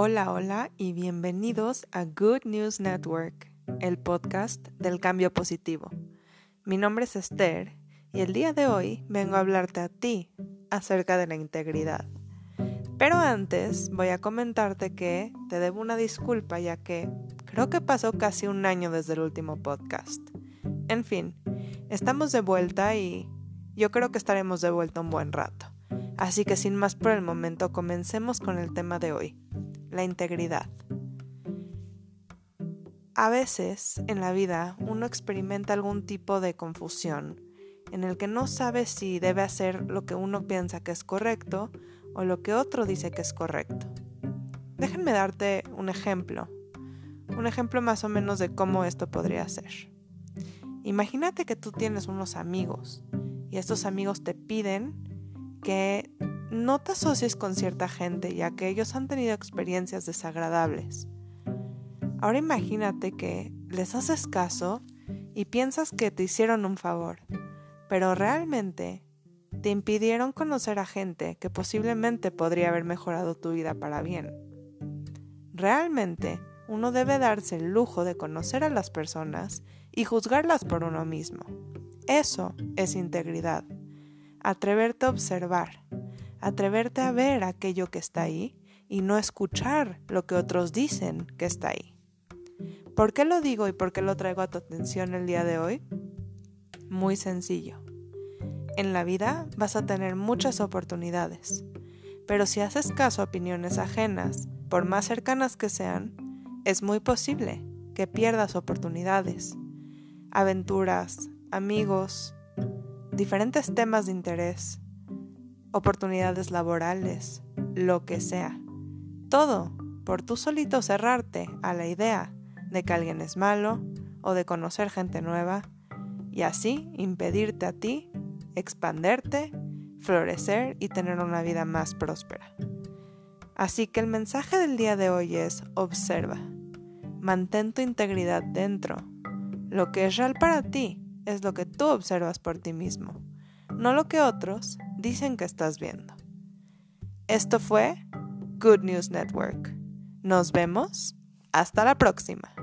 Hola, hola y bienvenidos a Good News Network, el podcast del cambio positivo. Mi nombre es Esther y el día de hoy vengo a hablarte a ti acerca de la integridad. Pero antes voy a comentarte que te debo una disculpa ya que creo que pasó casi un año desde el último podcast. En fin, estamos de vuelta y yo creo que estaremos de vuelta un buen rato. Así que sin más por el momento, comencemos con el tema de hoy, la integridad. A veces en la vida uno experimenta algún tipo de confusión en el que no sabe si debe hacer lo que uno piensa que es correcto o lo que otro dice que es correcto. Déjenme darte un ejemplo, un ejemplo más o menos de cómo esto podría ser. Imagínate que tú tienes unos amigos y estos amigos te piden que no te asocies con cierta gente ya que ellos han tenido experiencias desagradables. Ahora imagínate que les haces caso y piensas que te hicieron un favor, pero realmente te impidieron conocer a gente que posiblemente podría haber mejorado tu vida para bien. Realmente uno debe darse el lujo de conocer a las personas y juzgarlas por uno mismo. Eso es integridad atreverte a observar, atreverte a ver aquello que está ahí y no escuchar lo que otros dicen que está ahí. ¿Por qué lo digo y por qué lo traigo a tu atención el día de hoy? Muy sencillo. En la vida vas a tener muchas oportunidades, pero si haces caso a opiniones ajenas, por más cercanas que sean, es muy posible que pierdas oportunidades, aventuras, amigos, diferentes temas de interés, oportunidades laborales, lo que sea. Todo por tú solito cerrarte a la idea de que alguien es malo o de conocer gente nueva y así impedirte a ti expanderte, florecer y tener una vida más próspera. Así que el mensaje del día de hoy es observa, mantén tu integridad dentro. Lo que es real para ti es lo que tú observas por ti mismo, no lo que otros dicen que estás viendo. Esto fue Good News Network. Nos vemos. Hasta la próxima.